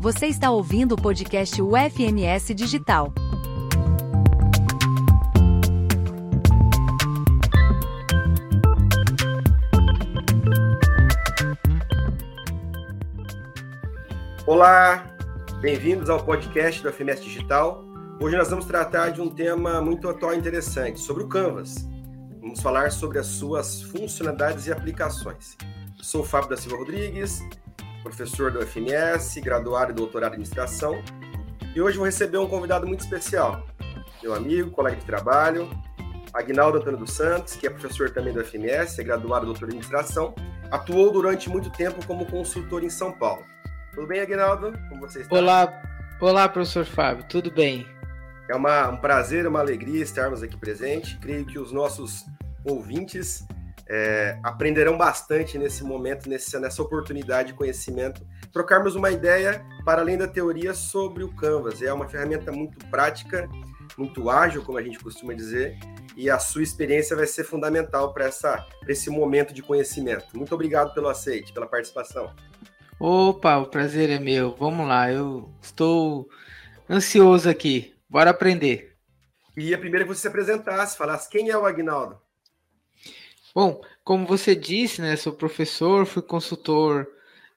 Você está ouvindo o podcast UFMS Digital. Olá, bem-vindos ao podcast do UFMS Digital. Hoje nós vamos tratar de um tema muito atual e interessante, sobre o Canvas. Vamos falar sobre as suas funcionalidades e aplicações. Sou o Fábio da Silva Rodrigues, professor do FMS, graduado e doutorado em administração. E hoje vou receber um convidado muito especial, meu amigo, colega de trabalho, Agnaldo Antônio dos Santos, que é professor também do FMS, é graduado e doutor em administração, atuou durante muito tempo como consultor em São Paulo. Tudo bem, Agnaldo? Como você está? Olá, olá, professor Fábio, tudo bem? É uma, um prazer, uma alegria estarmos aqui presentes. Creio que os nossos ouvintes é, aprenderão bastante nesse momento, nesse, nessa oportunidade de conhecimento, trocarmos uma ideia para além da teoria sobre o Canvas. É uma ferramenta muito prática, muito ágil, como a gente costuma dizer, e a sua experiência vai ser fundamental para esse momento de conhecimento. Muito obrigado pelo aceite, pela participação. Opa, o prazer é meu. Vamos lá, eu estou ansioso aqui. Bora aprender. E a primeira que você se apresentasse, falasse quem é o Agnaldo. Bom, como você disse, né, sou professor, fui consultor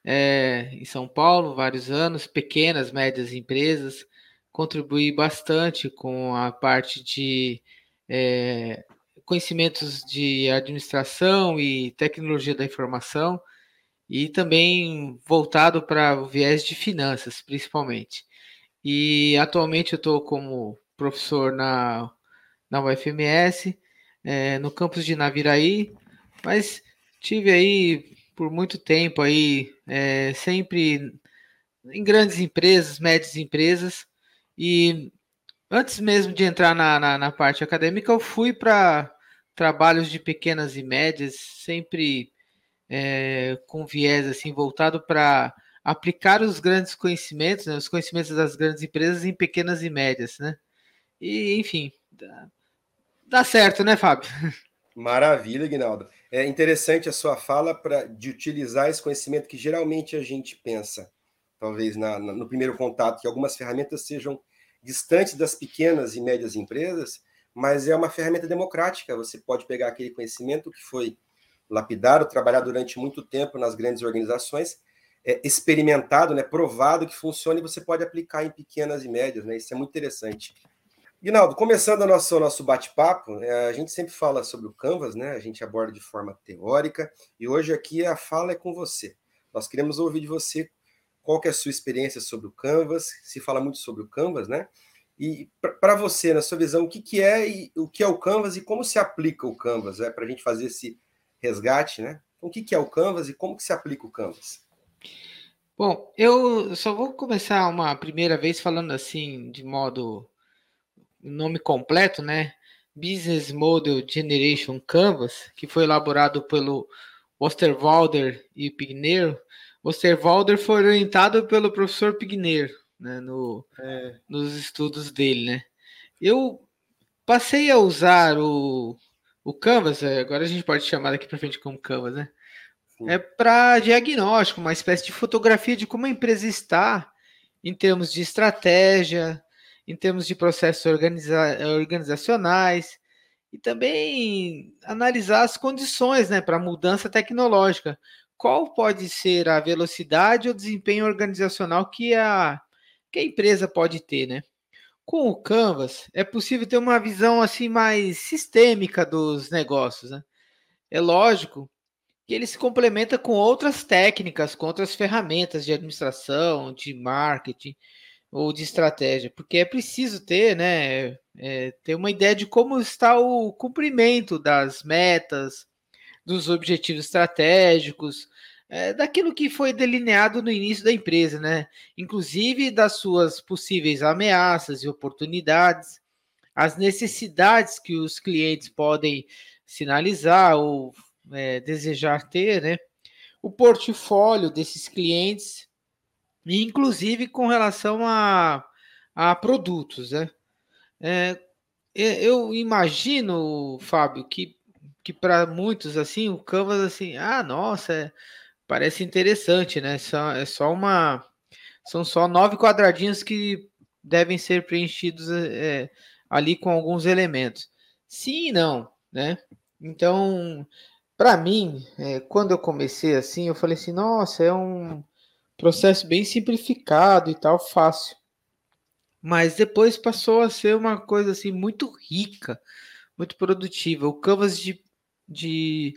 é, em São Paulo vários anos, pequenas, médias empresas, contribuí bastante com a parte de é, conhecimentos de administração e tecnologia da informação e também voltado para o viés de finanças, principalmente. E atualmente eu estou como professor na, na UFMS, é, no campus de Naviraí, mas tive aí por muito tempo aí, é, sempre em grandes empresas, médias empresas, e antes mesmo de entrar na, na, na parte acadêmica, eu fui para trabalhos de pequenas e médias, sempre é, com viés assim voltado para aplicar os grandes conhecimentos, né, os conhecimentos das grandes empresas em pequenas e médias, né? E enfim, Dá certo, né, Fábio? Maravilha, Guinaldo. É interessante a sua fala para de utilizar esse conhecimento que geralmente a gente pensa, talvez na, na, no primeiro contato, que algumas ferramentas sejam distantes das pequenas e médias empresas, mas é uma ferramenta democrática. Você pode pegar aquele conhecimento que foi lapidado, trabalhado durante muito tempo nas grandes organizações, é, experimentado, né, provado que funciona e você pode aplicar em pequenas e médias. Né? Isso é muito interessante. Guinaldo, começando o nosso, nosso bate-papo, é, a gente sempre fala sobre o Canvas, né? A gente aborda de forma teórica e hoje aqui a fala é com você. Nós queremos ouvir de você qual é a sua experiência sobre o Canvas, se fala muito sobre o Canvas, né? E para você, na sua visão, o que, que é e o que é o Canvas e como se aplica o Canvas, é para a gente fazer esse resgate, né? Então, o que, que é o Canvas e como que se aplica o Canvas? Bom, eu só vou começar uma primeira vez falando assim, de modo nome completo, né? Business Model Generation Canvas, que foi elaborado pelo Osterwalder e Pigneiro. Osterwalder foi orientado pelo professor Pigneiro, né, no, é. nos estudos dele, né? Eu passei a usar o, o Canvas, é, agora a gente pode chamar daqui para frente como Canvas, né? Sim. É para diagnóstico, uma espécie de fotografia de como a empresa está em termos de estratégia, em termos de processos organiza organizacionais e também analisar as condições né, para mudança tecnológica. Qual pode ser a velocidade ou desempenho organizacional que a, que a empresa pode ter, né? Com o Canvas, é possível ter uma visão assim mais sistêmica dos negócios. Né? É lógico que ele se complementa com outras técnicas, com outras ferramentas de administração, de marketing, ou de estratégia, porque é preciso ter, né, é, ter uma ideia de como está o cumprimento das metas, dos objetivos estratégicos, é, daquilo que foi delineado no início da empresa, né, inclusive das suas possíveis ameaças e oportunidades, as necessidades que os clientes podem sinalizar ou é, desejar ter, né, o portfólio desses clientes inclusive com relação a, a produtos, né? É, eu imagino, Fábio, que, que para muitos assim o Canvas assim, ah, nossa, é, parece interessante, né? Só, é só uma São só nove quadradinhos que devem ser preenchidos é, ali com alguns elementos. Sim e não, né? Então, para mim, é, quando eu comecei assim, eu falei assim, nossa, é um processo bem simplificado e tal, fácil. Mas depois passou a ser uma coisa assim muito rica, muito produtiva. O Canvas de, de,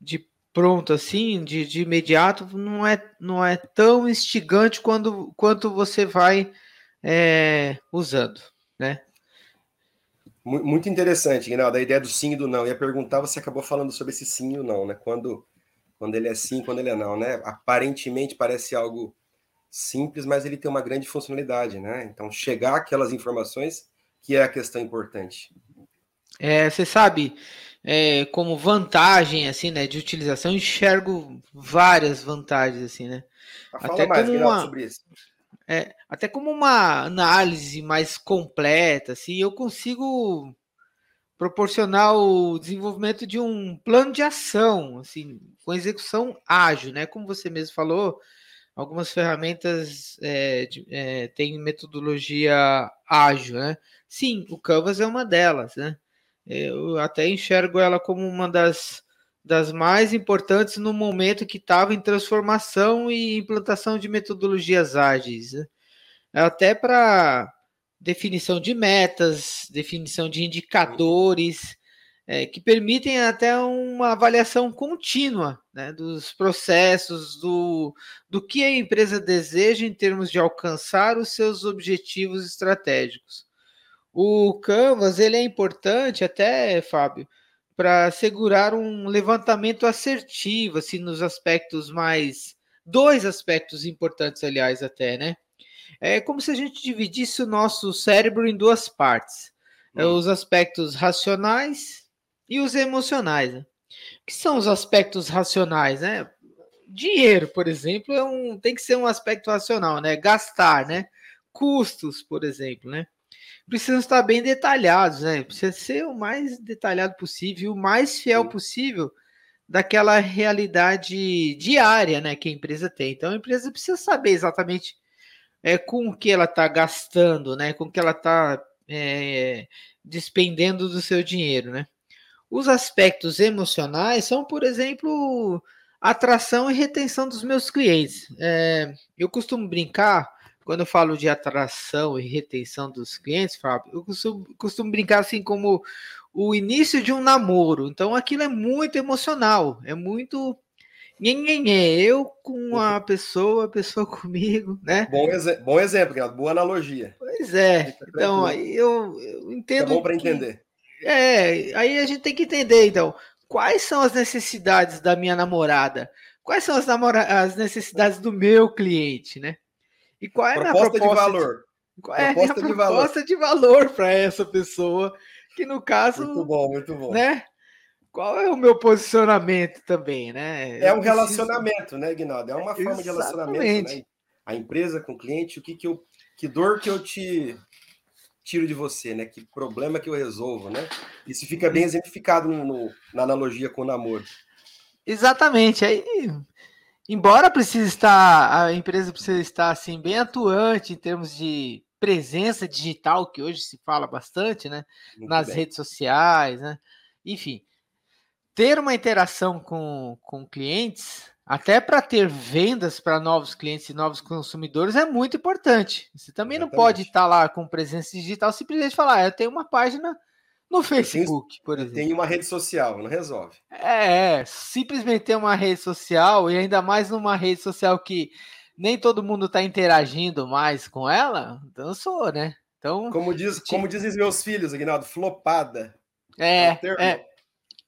de pronto assim, de, de imediato, não é, não é tão instigante quando, quanto você vai é, usando, né? Muito interessante, Guinaldo, a ideia do sim e do não. Eu ia perguntar, você acabou falando sobre esse sim e o não, né? Quando, quando ele é sim, quando ele é não, né? Aparentemente parece algo simples, mas ele tem uma grande funcionalidade, né? Então, chegar aquelas informações que é a questão importante. É, você sabe, é, como vantagem, assim, né, de utilização, enxergo várias vantagens, assim, né? Fala até mais, como uma, sobre isso. É, até como uma análise mais completa, assim, eu consigo proporcionar o desenvolvimento de um plano de ação, assim, com execução ágil, né? Como você mesmo falou, algumas ferramentas é, de, é, têm metodologia ágil, né? Sim, o Canvas é uma delas, né? Eu até enxergo ela como uma das das mais importantes no momento que estava em transformação e implantação de metodologias ágeis. Né? Até para definição de metas, definição de indicadores, é, que permitem até uma avaliação contínua né, dos processos, do, do que a empresa deseja em termos de alcançar os seus objetivos estratégicos. O Canvas ele é importante até, Fábio, para assegurar um levantamento assertivo, assim, nos aspectos mais. Dois aspectos importantes, aliás, até, né? É como se a gente dividisse o nosso cérebro em duas partes: hum. os aspectos racionais e os emocionais. Né? O que são os aspectos racionais, né? Dinheiro, por exemplo, é um, tem que ser um aspecto racional, né? Gastar, né? Custos, por exemplo, né? precisam estar bem detalhados, né? Precisa ser o mais detalhado possível, o mais fiel possível daquela realidade diária, né, que a empresa tem. Então a empresa precisa saber exatamente é, com o que ela está gastando, né, com o que ela está é, despendendo do seu dinheiro, né? Os aspectos emocionais são, por exemplo, atração e retenção dos meus clientes. É, eu costumo brincar quando eu falo de atração e retenção dos clientes, Fábio, eu costumo, costumo brincar assim como o início de um namoro. Então aquilo é muito emocional, é muito eu com a pessoa, a pessoa comigo, né? Bom, exe bom exemplo, Renato, boa analogia. Pois é. Então, aí eu, eu entendo. É bom para entender. É, aí a gente tem que entender, então, quais são as necessidades da minha namorada? Quais são as, namora as necessidades do meu cliente, né? E qual é proposta a proposta de valor? De, qual é proposta a proposta de valor, para essa pessoa? Que no caso. Muito bom, muito bom. Né? Qual é o meu posicionamento também, né? É um relacionamento, né, Guinaldo? É uma forma Exatamente. de relacionamento, né? A empresa com o cliente, o que, que eu. Que dor que eu te tiro de você, né? Que problema que eu resolvo, né? Isso fica bem exemplificado no, na analogia com o namoro. Exatamente. Aí embora precise estar, a empresa precisa estar assim bem atuante em termos de presença digital, que hoje se fala bastante, né? Muito nas bem. redes sociais, né? Enfim, ter uma interação com, com clientes, até para ter vendas para novos clientes e novos consumidores, é muito importante. Você também Exatamente. não pode estar lá com presença digital simplesmente falar, ah, eu tenho uma página no Facebook, tenho, por exemplo. Tem uma rede social, não resolve. É, simplesmente ter uma rede social, e ainda mais numa rede social que nem todo mundo está interagindo mais com ela, dançou, né? Então, como, diz, te... como dizem meus filhos, Aguinaldo, flopada. É, é, é,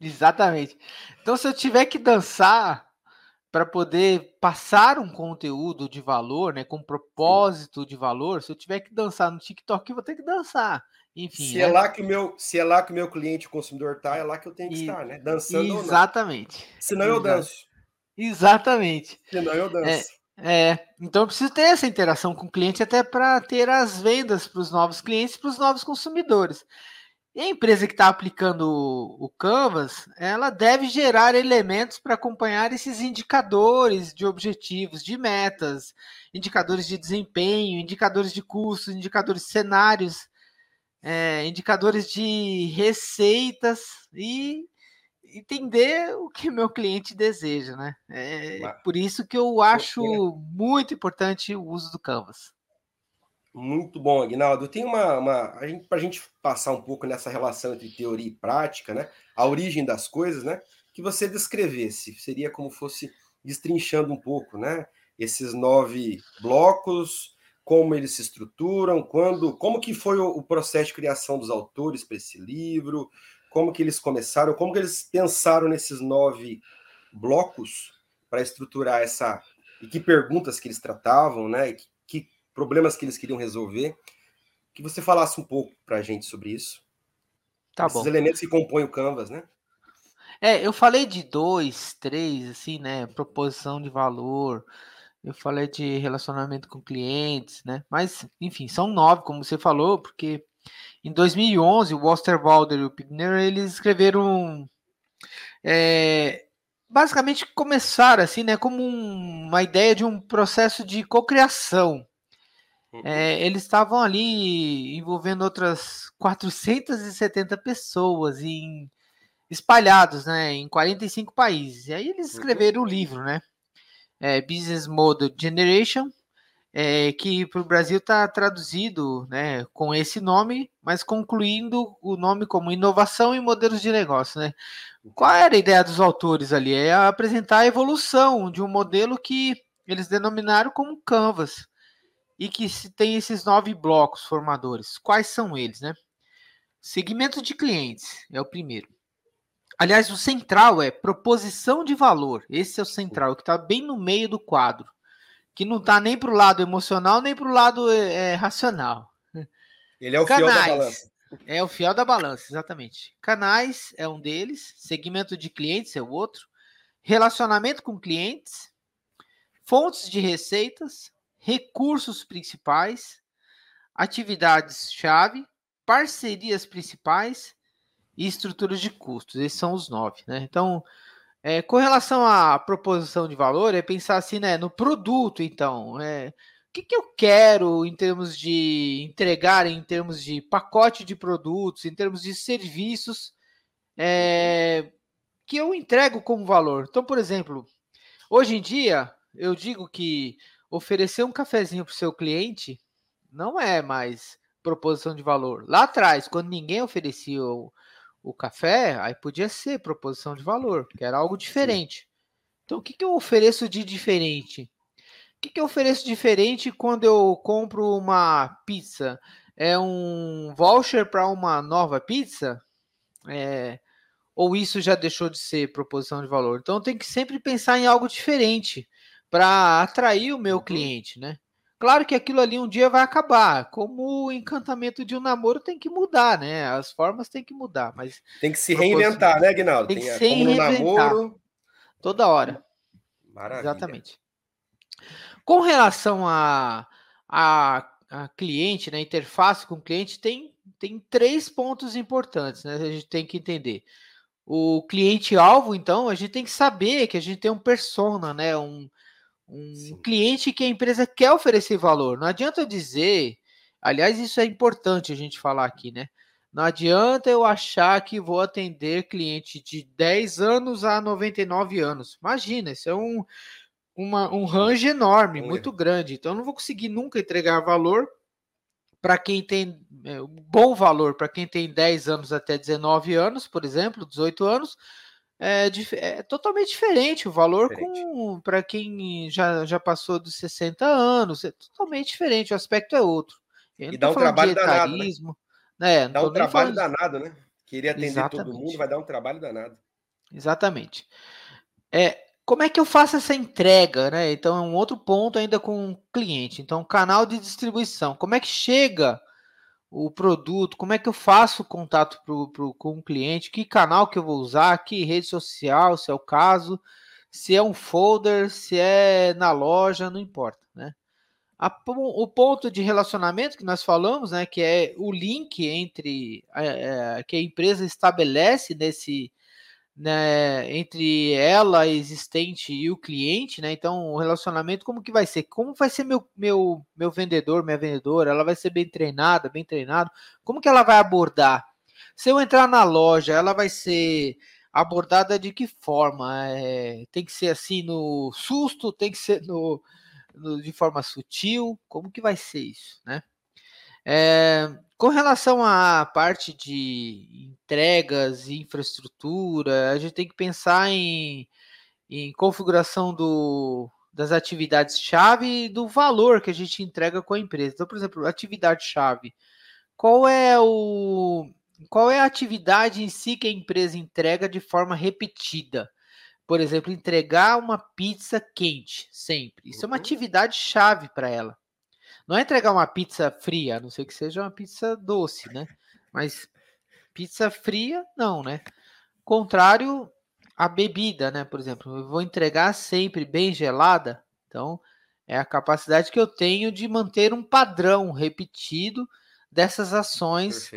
exatamente. Então, se eu tiver que dançar para poder passar um conteúdo de valor, né, com propósito Sim. de valor, se eu tiver que dançar no TikTok, eu vou ter que dançar. Enfim, se é, é lá que o meu, se é lá que o meu cliente, o consumidor tá, é lá que eu tenho que e, estar, né? Dançando Exatamente. Senão eu danço. Exatamente. Senão eu danço. É, é, então eu preciso ter essa interação com o cliente até para ter as vendas para os novos clientes, para os novos consumidores. E a empresa que está aplicando o, o Canvas, ela deve gerar elementos para acompanhar esses indicadores de objetivos, de metas, indicadores de desempenho, indicadores de custos, indicadores de cenários, é, indicadores de receitas e entender o que meu cliente deseja, né? É por isso que eu acho muito importante o uso do Canvas. Muito bom, Aguinaldo. Tem uma, uma para a gente passar um pouco nessa relação entre teoria e prática, né? A origem das coisas, né? Que você descrevesse, seria como fosse destrinchando um pouco, né? Esses nove blocos, como eles se estruturam, quando, como que foi o, o processo de criação dos autores para esse livro, como que eles começaram, como que eles pensaram nesses nove blocos para estruturar essa e que perguntas que eles tratavam, né? E que problemas que eles queriam resolver. Que você falasse um pouco para a gente sobre isso. Tá Esses bom. elementos que compõem o Canvas, né? É, eu falei de dois, três, assim, né? Proposição de valor. Eu falei de relacionamento com clientes, né? Mas, enfim, são nove, como você falou, porque em 2011 o Walder e o Pigner eles escreveram é, basicamente começaram assim, né, como um, uma ideia de um processo de cocriação. É, eles estavam ali envolvendo outras 470 pessoas em espalhados, né, em 45 países. E aí eles uhum. escreveram o livro, né, é, Business Model Generation, é, que para o Brasil está traduzido, né, com esse nome, mas concluindo o nome como inovação e modelos de negócio, né. Qual era a ideia dos autores ali? É apresentar a evolução de um modelo que eles denominaram como Canvas e que tem esses nove blocos formadores. Quais são eles, né? Segmento de clientes é o primeiro. Aliás, o central é proposição de valor. Esse é o central, que está bem no meio do quadro, que não está nem para o lado emocional nem para o lado é, racional. Ele é o Canais. fiel da balança. É o fiel da balança, exatamente. Canais é um deles, segmento de clientes é o outro, relacionamento com clientes, fontes de receitas, recursos principais, atividades-chave, parcerias principais e estruturas de custos. Esses são os nove, né? Então, é, com relação à proposição de valor, é pensar assim, né, no produto, então, é, o que, que eu quero em termos de entregar, em termos de pacote de produtos, em termos de serviços, é, que eu entrego como valor. Então, por exemplo, hoje em dia, eu digo que oferecer um cafezinho para o seu cliente não é mais proposição de valor. Lá atrás, quando ninguém oferecia o, o café, aí podia ser proposição de valor, que era algo diferente. Então, o que, que eu ofereço de diferente? O que, que eu ofereço diferente quando eu compro uma pizza? É um voucher para uma nova pizza? É, ou isso já deixou de ser proposição de valor? Então, tem que sempre pensar em algo diferente para atrair o meu uhum. cliente, né? Claro que aquilo ali um dia vai acabar, como o encantamento de um namoro tem que mudar, né? As formas têm que mudar, mas tem que se reinventar, né, Guinaldo? Tem que tem, se reinventar. Namoro... Toda hora. Maravilha. Exatamente. Com relação a, a, a cliente, né, interface com o cliente, tem, tem três pontos importantes, né? A gente tem que entender. O cliente-alvo, então, a gente tem que saber que a gente tem um persona, né? Um, um Sim. cliente que a empresa quer oferecer valor. Não adianta dizer, aliás, isso é importante a gente falar aqui, né? Não adianta eu achar que vou atender cliente de 10 anos a 99 anos. Imagina, isso é um, uma, um range enorme, é. muito grande. Então, eu não vou conseguir nunca entregar valor para quem tem é, bom valor para quem tem 10 anos até 19 anos, por exemplo, 18 anos, é, é totalmente diferente o valor para quem já, já passou dos 60 anos, é totalmente diferente, o aspecto é outro. E dá um trabalho danado. Né? né? Dá um trabalho falando... danado, né? Queria atender Exatamente. todo mundo, vai dar um trabalho danado. Exatamente. É, como é que eu faço essa entrega, né? Então é um outro ponto ainda com o cliente. Então, canal de distribuição. Como é que chega o produto, como é que eu faço contato pro, pro, com o cliente, que canal que eu vou usar, que rede social, se é o caso, se é um folder, se é na loja, não importa, né? a, o ponto de relacionamento que nós falamos, né, que é o link entre é, é, que a empresa estabelece nesse né, entre ela existente e o cliente, né? Então, o relacionamento como que vai ser? Como vai ser meu meu meu vendedor, minha vendedora? Ela vai ser bem treinada, bem treinado? Como que ela vai abordar? Se eu entrar na loja, ela vai ser abordada de que forma? É, tem que ser assim no susto? Tem que ser no de forma sutil? Como que vai ser isso, né? É, com relação à parte de entregas e infraestrutura, a gente tem que pensar em, em configuração do, das atividades-chave e do valor que a gente entrega com a empresa. Então, por exemplo, atividade-chave. Qual é o qual é a atividade em si que a empresa entrega de forma repetida? Por exemplo, entregar uma pizza quente sempre. Isso é uma uhum. atividade chave para ela. Não é entregar uma pizza fria, a não ser que seja uma pizza doce, né? Mas pizza fria, não, né? Contrário a bebida, né? Por exemplo, eu vou entregar sempre bem gelada, então é a capacidade que eu tenho de manter um padrão repetido dessas ações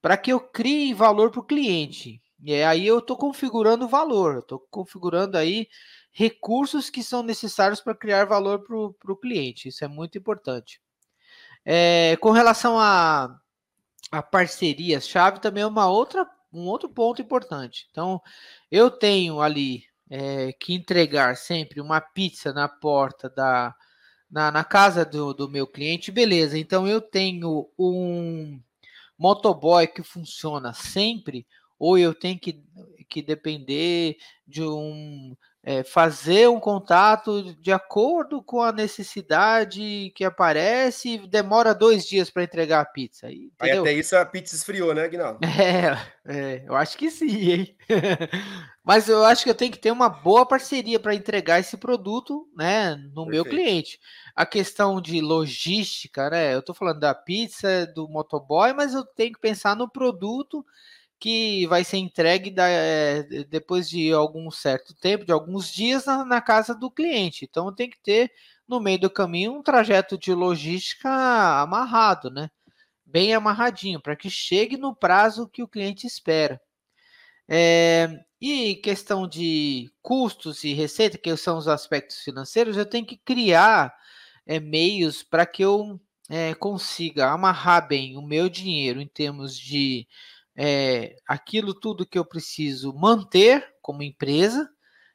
para que eu crie valor para o cliente. E aí eu estou configurando o valor, estou configurando aí recursos que são necessários para criar valor para o cliente. Isso é muito importante. É, com relação a, a parcerias, chave também é uma outra, um outro ponto importante. Então, eu tenho ali é, que entregar sempre uma pizza na porta da na, na casa do, do meu cliente, beleza. Então eu tenho um motoboy que funciona sempre, ou eu tenho que, que depender de um é, fazer um contato de acordo com a necessidade que aparece demora dois dias para entregar a pizza. Aí, Aí, até isso a pizza esfriou, né, Guinaldo? É, é, eu acho que sim, hein? Mas eu acho que eu tenho que ter uma boa parceria para entregar esse produto né, no Perfeito. meu cliente. A questão de logística, né? Eu estou falando da pizza, do motoboy, mas eu tenho que pensar no produto que vai ser entregue da, é, depois de algum certo tempo, de alguns dias, na, na, casa do cliente. Então tem que ter no meio do caminho um trajeto de logística amarrado, né? Bem amarradinho, para que chegue no prazo que o cliente espera. É, e questão de custos e receita, que são os aspectos financeiros, eu tenho que criar é, meios para que eu é, consiga amarrar bem o meu dinheiro em termos de é, aquilo tudo que eu preciso manter como empresa,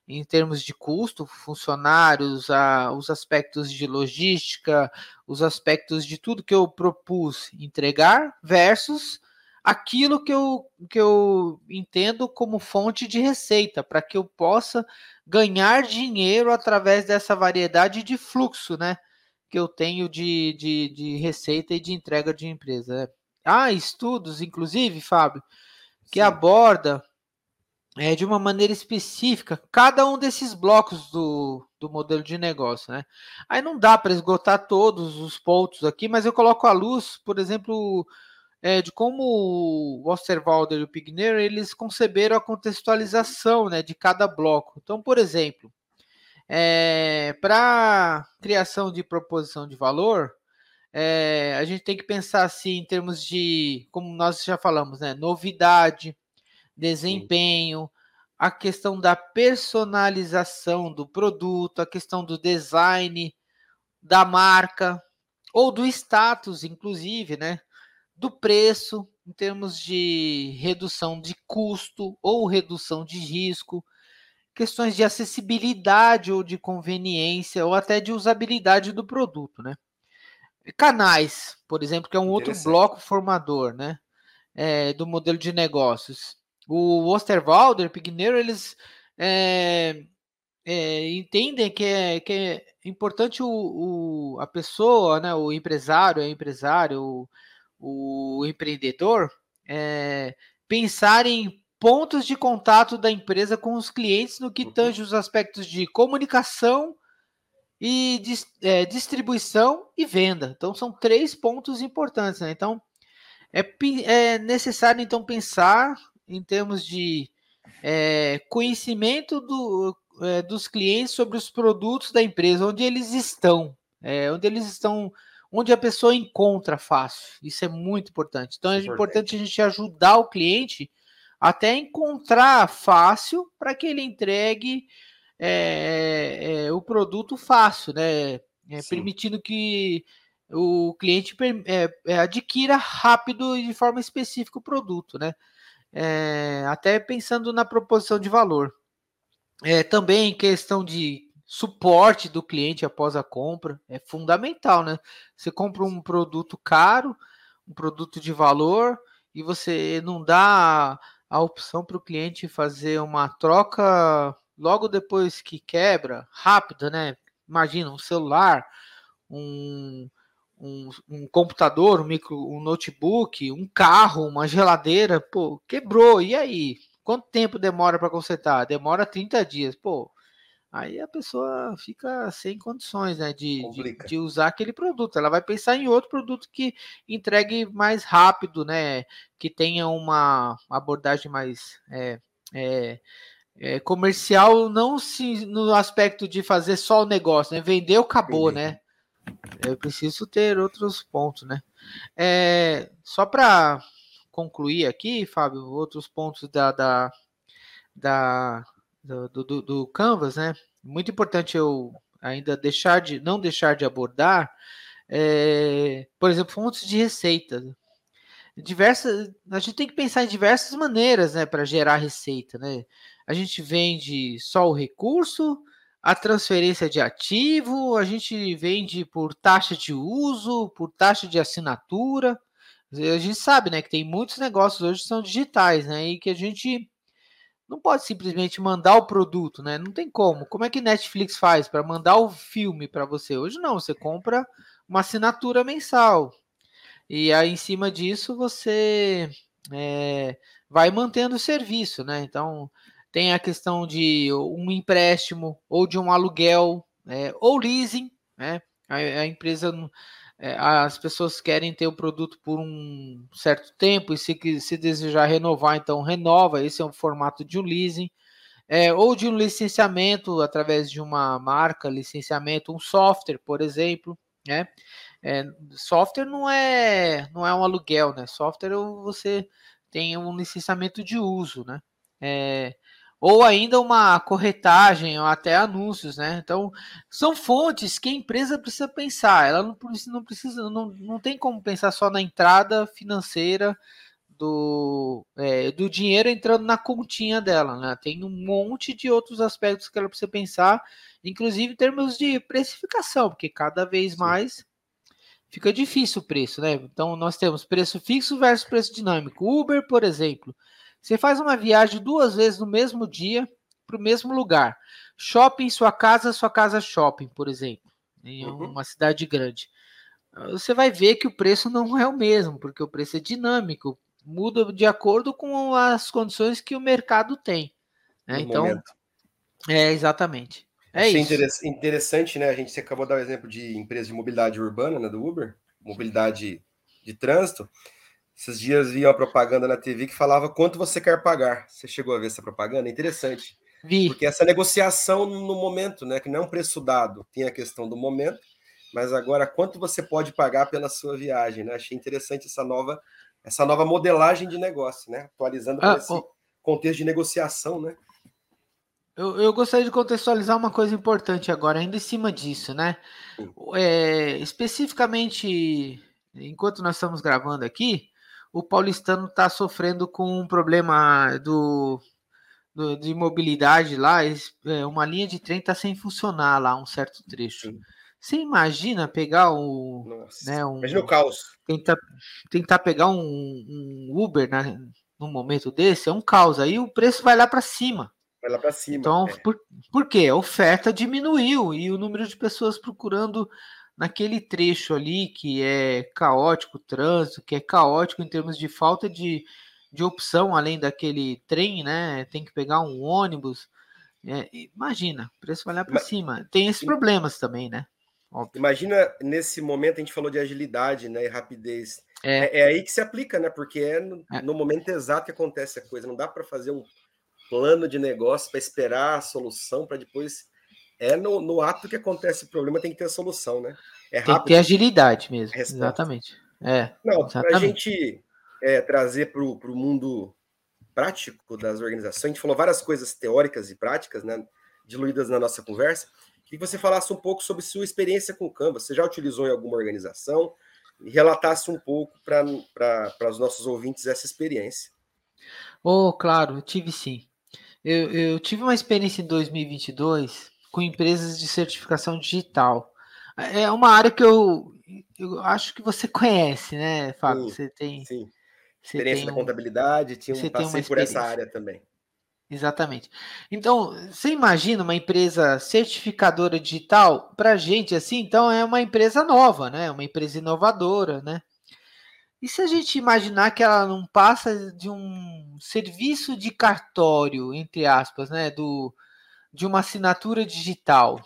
em termos de custo, funcionários, a, os aspectos de logística, os aspectos de tudo que eu propus entregar, versus aquilo que eu, que eu entendo como fonte de receita, para que eu possa ganhar dinheiro através dessa variedade de fluxo, né? Que eu tenho de, de, de receita e de entrega de empresa. Há estudos, inclusive, Fábio, que Sim. aborda é, de uma maneira específica cada um desses blocos do, do modelo de negócio, né? Aí não dá para esgotar todos os pontos aqui, mas eu coloco a luz, por exemplo, é, de como o Osterwalder e o Pigner eles conceberam a contextualização né, de cada bloco. Então, por exemplo, é, para criação de proposição de valor, é, a gente tem que pensar assim em termos de, como nós já falamos, né? Novidade, desempenho, Sim. a questão da personalização do produto, a questão do design da marca ou do status, inclusive, né? Do preço, em termos de redução de custo ou redução de risco, questões de acessibilidade ou de conveniência ou até de usabilidade do produto, né? Canais, por exemplo, que é um outro bloco formador, né? É, do modelo de negócios. O Osterwalder, Pigneiro, eles é, é, entendem que é, que é importante o, o, a pessoa, né, o empresário, é empresário, o, o empreendedor, é, pensar em pontos de contato da empresa com os clientes no que uhum. tange os aspectos de comunicação, e é, distribuição e venda. Então são três pontos importantes. Né? Então é, é, necessário então pensar em termos de é, conhecimento do, é, dos clientes sobre os produtos da empresa, onde eles estão. é onde eles estão, onde a pessoa encontra fácil. Isso é muito importante. Então é importante, importante a gente ajudar o cliente até encontrar fácil para que ele entregue é, é, o produto fácil, né? É, permitindo que o cliente é, é, adquira rápido e de forma específica o produto, né? É, até pensando na proposição de valor. É, também questão de suporte do cliente após a compra é fundamental, né? Você compra um produto caro, um produto de valor, e você não dá a opção para o cliente fazer uma troca logo depois que quebra, rápida, né? Imagina um celular, um, um, um, computador, um, micro, um notebook, um carro, uma geladeira, pô, quebrou, e aí? Quanto tempo demora para consertar? Demora 30 dias, pô. Aí a pessoa fica sem condições né, de, de, de, usar aquele produto. Ela vai pensar em outro produto que entregue mais rápido, né? Que tenha uma abordagem mais é, é, é, comercial, não se no aspecto de fazer só o negócio, né? Vendeu, acabou, Entendi. né? Eu preciso ter outros pontos, né? É, só para concluir aqui, Fábio, outros pontos da, da, da do, do, do Canvas, né? Muito importante eu ainda deixar de não deixar de abordar, é, por exemplo, fontes de receita. Diversas, a gente tem que pensar em diversas maneiras, né, para gerar receita, né? A gente vende só o recurso, a transferência de ativo, a gente vende por taxa de uso, por taxa de assinatura. A gente sabe, né, que tem muitos negócios hoje que são digitais, né, e que a gente não pode simplesmente mandar o produto, né? Não tem como. Como é que Netflix faz para mandar o filme para você? Hoje não, você compra uma assinatura mensal. E aí, em cima disso, você é, vai mantendo o serviço, né? Então, tem a questão de um empréstimo ou de um aluguel é, ou leasing, né? A, a empresa é, as pessoas querem ter o produto por um certo tempo e se, se desejar renovar, então renova. Esse é o formato de um leasing. É, ou de um licenciamento através de uma marca, licenciamento, um software, por exemplo, né? É, software não é não é um aluguel, né? Software você tem um licenciamento de uso, né? É, ou ainda uma corretagem ou até anúncios, né? Então, são fontes que a empresa precisa pensar. Ela não precisa, não precisa, não, não tem como pensar só na entrada financeira do, é, do dinheiro entrando na continha dela, né? Tem um monte de outros aspectos que ela precisa pensar, inclusive em termos de precificação, porque cada vez mais fica difícil o preço, né? Então, nós temos preço fixo versus preço dinâmico. Uber, por exemplo você faz uma viagem duas vezes no mesmo dia para o mesmo lugar. Shopping, sua casa, sua casa shopping, por exemplo, em uhum. uma cidade grande. Você vai ver que o preço não é o mesmo, porque o preço é dinâmico, muda de acordo com as condições que o mercado tem. Né? Então, momento. é exatamente. É isso. interessante, né? A gente acabou de dar o exemplo de empresa de mobilidade urbana, né, do Uber, mobilidade de trânsito. Esses dias vi uma propaganda na TV que falava quanto você quer pagar. Você chegou a ver essa propaganda? É interessante. Vi. Porque essa negociação no momento, né? Que não é um preço dado, tem a questão do momento, mas agora quanto você pode pagar pela sua viagem, né? Achei interessante essa nova, essa nova modelagem de negócio, né? Atualizando ah, esse oh. contexto de negociação, né? Eu, eu, gostaria de contextualizar uma coisa importante agora, ainda em cima disso, né? É, especificamente, enquanto nós estamos gravando aqui, o paulistano está sofrendo com um problema do, do, de mobilidade lá. É, uma linha de trem está sem funcionar lá, um certo trecho. Sim. Você imagina pegar o. Nossa, né, um, imagina o caos. Tentar, tentar pegar um, um Uber né, num momento desse é um caos. Aí o preço vai lá para cima. Vai lá para cima. Então, é. por, por quê? A oferta diminuiu e o número de pessoas procurando naquele trecho ali que é caótico trânsito, que é caótico em termos de falta de, de opção além daquele trem, né? Tem que pegar um ônibus. É, imagina, o preço vai lá para cima. Tem esses problemas também, né? Óbvio. Imagina nesse momento a gente falou de agilidade, né, e rapidez. É, é, é aí que se aplica, né? Porque é no, é. no momento exato que acontece a coisa. Não dá para fazer um plano de negócio para esperar a solução para depois é no, no ato que acontece o problema, tem que ter a solução, né? É rápido. Tem que ter agilidade mesmo. Exatamente. É, Não, para a gente é, trazer para o mundo prático das organizações, a gente falou várias coisas teóricas e práticas, né, diluídas na nossa conversa, que você falasse um pouco sobre sua experiência com o Canvas. Você já utilizou em alguma organização? E relatasse um pouco para os nossos ouvintes essa experiência. Oh, claro, eu tive sim. Eu, eu tive uma experiência em 2022 com empresas de certificação digital. É uma área que eu, eu acho que você conhece, né, Fábio? Sim, você tem. Sim. Experiência um, contabilidade, tinha um passei por essa área também. Exatamente. Então, você imagina uma empresa certificadora digital para gente assim? Então é uma empresa nova, né? Uma empresa inovadora, né? E se a gente imaginar que ela não passa de um serviço de cartório, entre aspas, né? Do, de uma assinatura digital.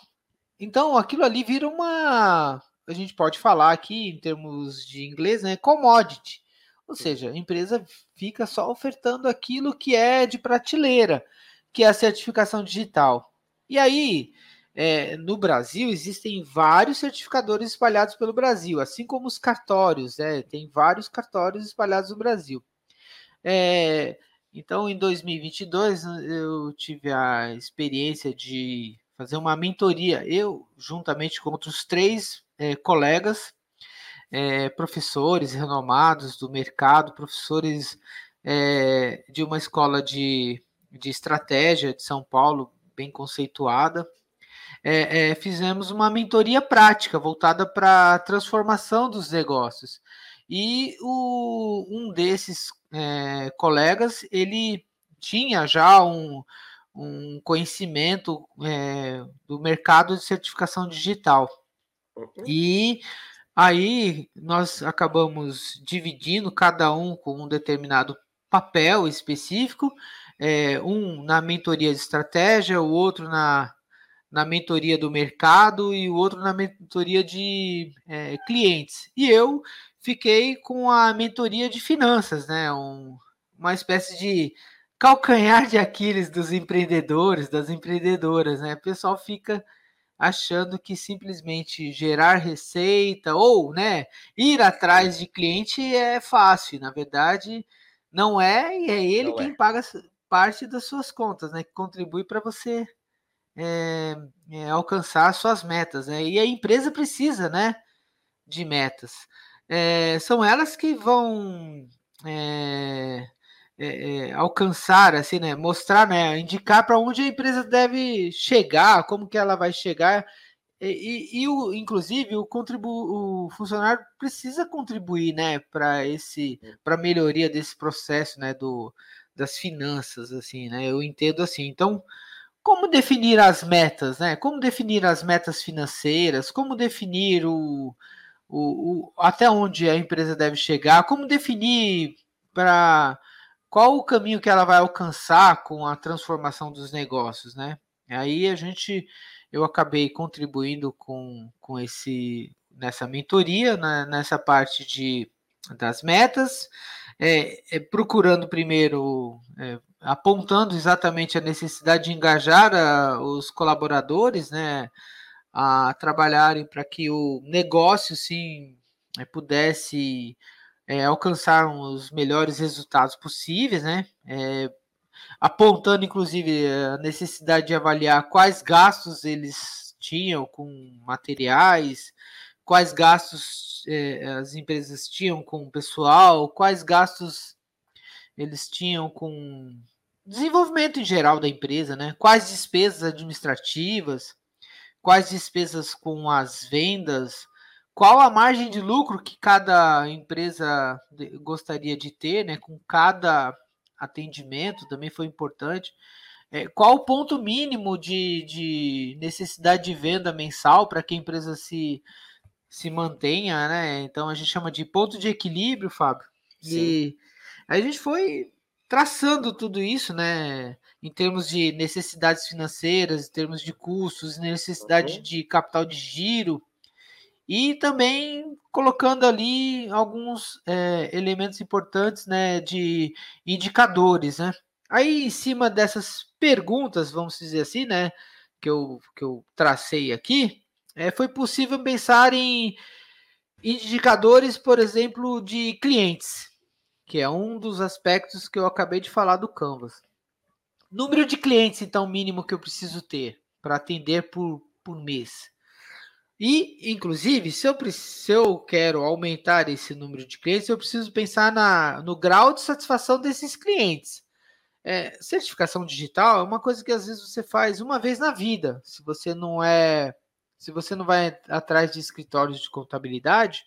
Então aquilo ali vira uma. A gente pode falar aqui em termos de inglês, né? Commodity. Ou seja, a empresa fica só ofertando aquilo que é de prateleira, que é a certificação digital. E aí, é, no Brasil, existem vários certificadores espalhados pelo Brasil, assim como os cartórios, né? tem vários cartórios espalhados no Brasil. É, então, em 2022, eu tive a experiência de fazer uma mentoria, eu, juntamente com outros três é, colegas, é, professores renomados do mercado, professores é, de uma escola de, de estratégia de São Paulo, bem conceituada. É, é fizemos uma mentoria prática voltada para a transformação dos negócios. E o, um desses é, colegas, ele tinha já um, um conhecimento é, do mercado de certificação digital. Uhum. E Aí nós acabamos dividindo cada um com um determinado papel específico, é, um na mentoria de estratégia, o outro na, na mentoria do mercado e o outro na mentoria de é, clientes. E eu fiquei com a mentoria de finanças, né? Um, uma espécie de calcanhar de Aquiles dos empreendedores, das empreendedoras, né? O pessoal fica achando que simplesmente gerar receita ou né, ir atrás de cliente é fácil. Na verdade, não é, e é ele não quem é. paga parte das suas contas, né? Que contribui para você é, é, alcançar suas metas. Né? E a empresa precisa né, de metas. É, são elas que vão é, é, alcançar, assim, né, mostrar, né, indicar para onde a empresa deve chegar, como que ela vai chegar, e, e, e o, inclusive o, contribu o funcionário precisa contribuir, né, para esse, para melhoria desse processo, né, do, das finanças, assim, né, eu entendo assim. Então, como definir as metas, né? Como definir as metas financeiras? Como definir o, o, o até onde a empresa deve chegar? Como definir para qual o caminho que ela vai alcançar com a transformação dos negócios, né? Aí a gente, eu acabei contribuindo com, com esse nessa mentoria, né, nessa parte de das metas, é, é, procurando primeiro, é, apontando exatamente a necessidade de engajar a, os colaboradores, né, a trabalharem para que o negócio sim é, pudesse é, alcançaram os melhores resultados possíveis, né? É, apontando inclusive a necessidade de avaliar quais gastos eles tinham com materiais, quais gastos as empresas tinham com o pessoal, quais gastos eles tinham com desenvolvimento em geral da empresa, né? Quais despesas administrativas, quais despesas com as vendas, qual a margem de lucro que cada empresa gostaria de ter, né, com cada atendimento, também foi importante. É, qual o ponto mínimo de, de necessidade de venda mensal para que a empresa se, se mantenha, né? Então a gente chama de ponto de equilíbrio, Fábio. Sim. E a gente foi traçando tudo isso, né? Em termos de necessidades financeiras, em termos de custos, necessidade uhum. de capital de giro e também colocando ali alguns é, elementos importantes né, de indicadores. Né? Aí, em cima dessas perguntas, vamos dizer assim, né, que eu, que eu tracei aqui, é, foi possível pensar em indicadores, por exemplo, de clientes, que é um dos aspectos que eu acabei de falar do Canvas. Número de clientes, então, mínimo que eu preciso ter para atender por, por mês. E, inclusive, se eu, se eu quero aumentar esse número de clientes, eu preciso pensar na, no grau de satisfação desses clientes. É, certificação digital é uma coisa que às vezes você faz uma vez na vida. Se você não é, se você não vai atrás de escritórios de contabilidade,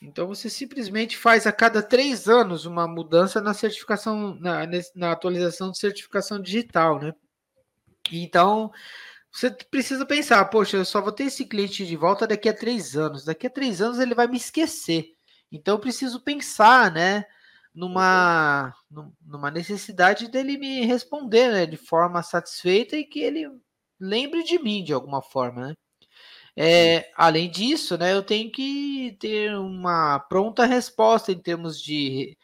então você simplesmente faz a cada três anos uma mudança na certificação, na, na atualização de certificação digital, né? Então você precisa pensar, poxa, eu só vou ter esse cliente de volta daqui a três anos. Daqui a três anos ele vai me esquecer. Então eu preciso pensar, né? Numa, numa necessidade dele me responder né, de forma satisfeita e que ele lembre de mim de alguma forma, né? É, além disso, né, eu tenho que ter uma pronta resposta em termos de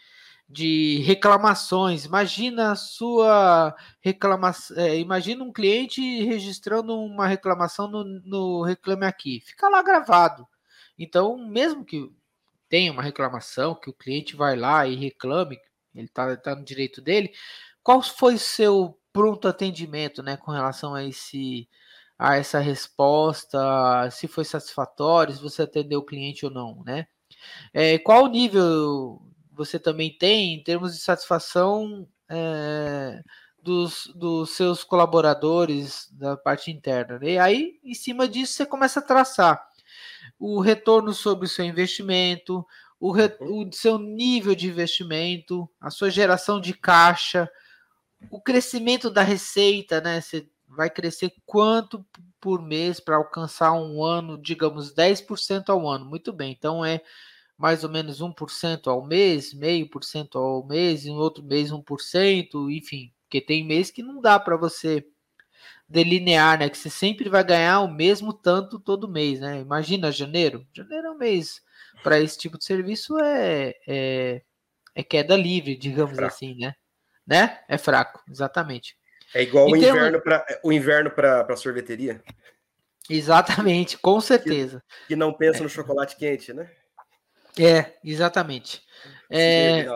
de reclamações. Imagina a sua reclamação. É, imagina um cliente registrando uma reclamação no, no Reclame Aqui. Fica lá gravado. Então, mesmo que tenha uma reclamação, que o cliente vai lá e reclame, ele está tá no direito dele, qual foi seu pronto atendimento né, com relação a esse a essa resposta, se foi satisfatório, se você atendeu o cliente ou não, né? É, qual nível você também tem em termos de satisfação é, dos, dos seus colaboradores da parte interna. Né? E aí, em cima disso, você começa a traçar o retorno sobre o seu investimento, o, re, uhum. o seu nível de investimento, a sua geração de caixa, o crescimento da receita, né? Você vai crescer quanto por mês para alcançar um ano, digamos, 10% ao ano. Muito bem, então é mais ou menos 1% ao mês, meio por cento ao mês, e no outro mês 1%, enfim, porque tem mês que não dá para você delinear, né? Que você sempre vai ganhar o mesmo tanto todo mês, né? Imagina janeiro. Janeiro é um mês para esse tipo de serviço é, é, é queda livre, digamos é assim, né? Né? É fraco, exatamente. É igual o inverno para o inverno para sorveteria. Exatamente, com certeza. Que, que não pensa é. no chocolate quente, né? É, exatamente. É...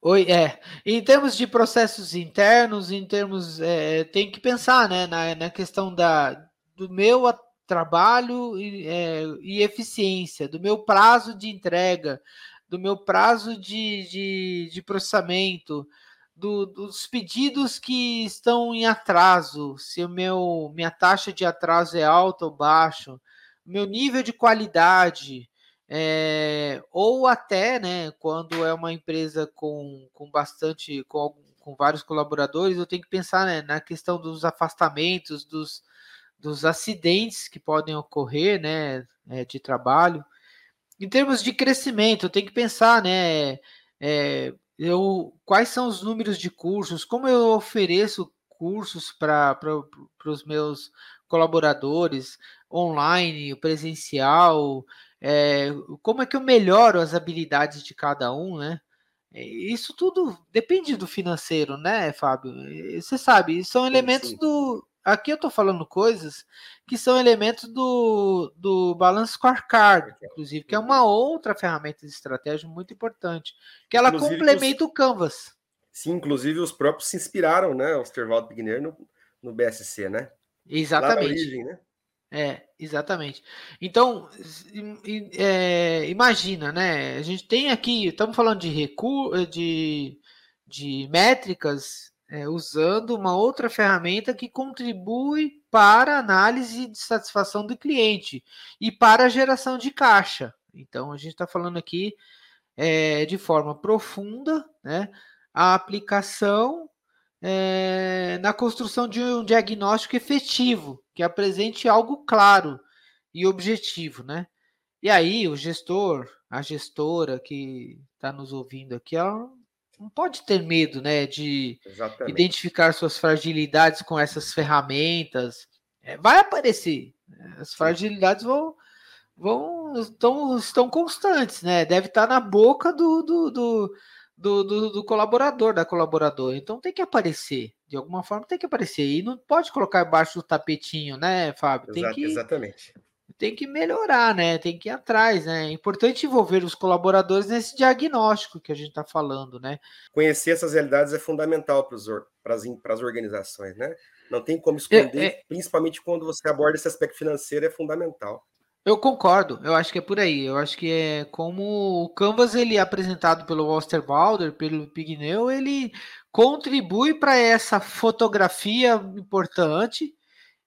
Oi, é. Em termos de processos internos, em termos. É, tem que pensar né, na, na questão da, do meu trabalho e, é, e eficiência, do meu prazo de entrega, do meu prazo de, de, de processamento, do, dos pedidos que estão em atraso, se o meu minha taxa de atraso é alta ou baixo, meu nível de qualidade, é, ou até, né, quando é uma empresa com, com bastante, com, com vários colaboradores, eu tenho que pensar né, na questão dos afastamentos, dos, dos acidentes que podem ocorrer, né, é, de trabalho. Em termos de crescimento, eu tenho que pensar, né, é, eu, quais são os números de cursos, como eu ofereço cursos para os meus colaboradores, online, presencial, é, como é que eu melhoro as habilidades de cada um, né? Isso tudo depende do financeiro, né, Fábio? Você sabe, são elementos sim, sim. do. Aqui eu estou falando coisas que são elementos do, do Balance Scorecard, inclusive, que é uma outra ferramenta de estratégia muito importante, que ela inclusive, complementa os... o Canvas. Sim, inclusive os próprios se inspiraram, né, o Stervaldo Pigner no, no BSC, né? Exatamente. Lá origem, né? É, exatamente. Então, é, imagina, né? A gente tem aqui, estamos falando de recurso, de, de métricas é, usando uma outra ferramenta que contribui para análise de satisfação do cliente e para a geração de caixa. Então, a gente está falando aqui é, de forma profunda, né? A aplicação é, na construção de um diagnóstico efetivo, que apresente algo claro e objetivo, né? E aí o gestor, a gestora que está nos ouvindo aqui, ela não pode ter medo, né, de Exatamente. identificar suas fragilidades com essas ferramentas. É, vai aparecer, né? as fragilidades vão, vão estão, estão constantes, né? Deve estar na boca do, do, do do, do, do, colaborador, da colaboradora. Então tem que aparecer. De alguma forma tem que aparecer. E não pode colocar embaixo do tapetinho, né, Fábio? Tem que, exatamente. Tem que melhorar, né? Tem que ir atrás, né? É importante envolver os colaboradores nesse diagnóstico que a gente está falando, né? Conhecer essas realidades é fundamental para as organizações, né? Não tem como esconder, é, é... principalmente quando você aborda esse aspecto financeiro, é fundamental. Eu concordo, eu acho que é por aí. Eu acho que é como o Canvas ele é apresentado pelo Osterwalder, pelo Pigneu, ele contribui para essa fotografia importante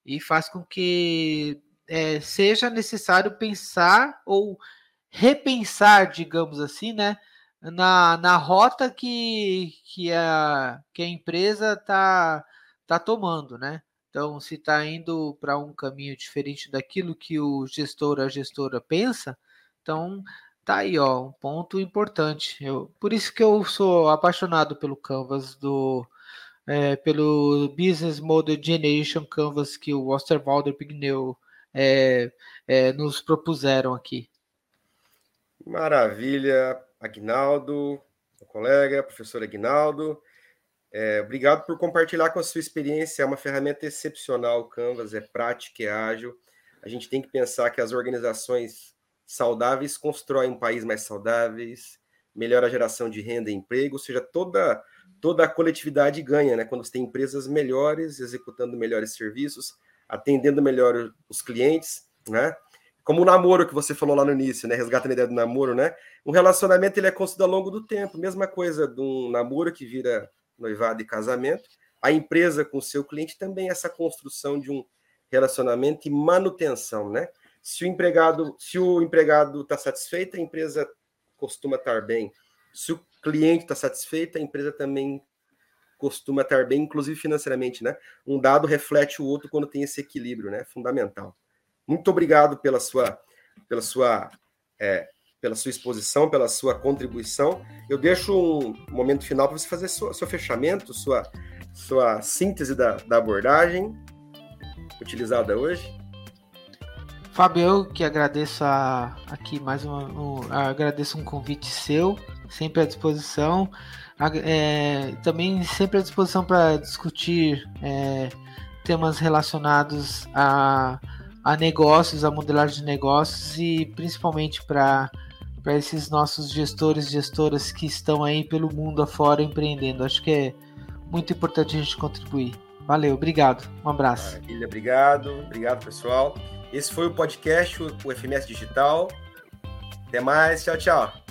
e faz com que é, seja necessário pensar ou repensar, digamos assim, né, na, na rota que, que, a, que a empresa está tá tomando, né? Então, se está indo para um caminho diferente daquilo que o gestor, a gestora pensa, então tá aí, ó, um ponto importante. Eu, por isso que eu sou apaixonado pelo Canvas do é, pelo Business Model Generation Canvas que o Osterwalder Pigneu é, é, nos propuseram aqui. Maravilha, Agnaldo, colega, professor Agnaldo. É, obrigado por compartilhar com a sua experiência. É uma ferramenta excepcional. O Canvas é prática, é ágil. A gente tem que pensar que as organizações saudáveis constroem um país mais saudável, melhora a geração de renda e emprego, ou seja, toda, toda a coletividade ganha, né? Quando você tem empresas melhores, executando melhores serviços, atendendo melhor os clientes, né? Como o namoro que você falou lá no início, né? Resgatando a ideia do namoro, né? Um relacionamento ele é construído ao longo do tempo. Mesma coisa de um namoro que vira noivado e casamento, a empresa com o seu cliente também é essa construção de um relacionamento e manutenção, né? Se o empregado, se o empregado está satisfeito, a empresa costuma estar bem. Se o cliente está satisfeito, a empresa também costuma estar bem, inclusive financeiramente, né? Um dado reflete o outro quando tem esse equilíbrio, né? Fundamental. Muito obrigado pela sua, pela sua é, pela sua exposição, pela sua contribuição. Eu deixo um momento final para você fazer seu, seu fechamento, sua, sua síntese da, da abordagem utilizada hoje. Fábio, eu que agradeço a, aqui mais uma, um, agradeço um convite seu, sempre à disposição. É, também sempre à disposição para discutir é, temas relacionados a, a negócios, a modelagem de negócios e principalmente para para esses nossos gestores e gestoras que estão aí pelo mundo afora empreendendo. Acho que é muito importante a gente contribuir. Valeu, obrigado. Um abraço. Maravilha, obrigado. Obrigado, pessoal. Esse foi o podcast, o FMS Digital. Até mais. Tchau, tchau.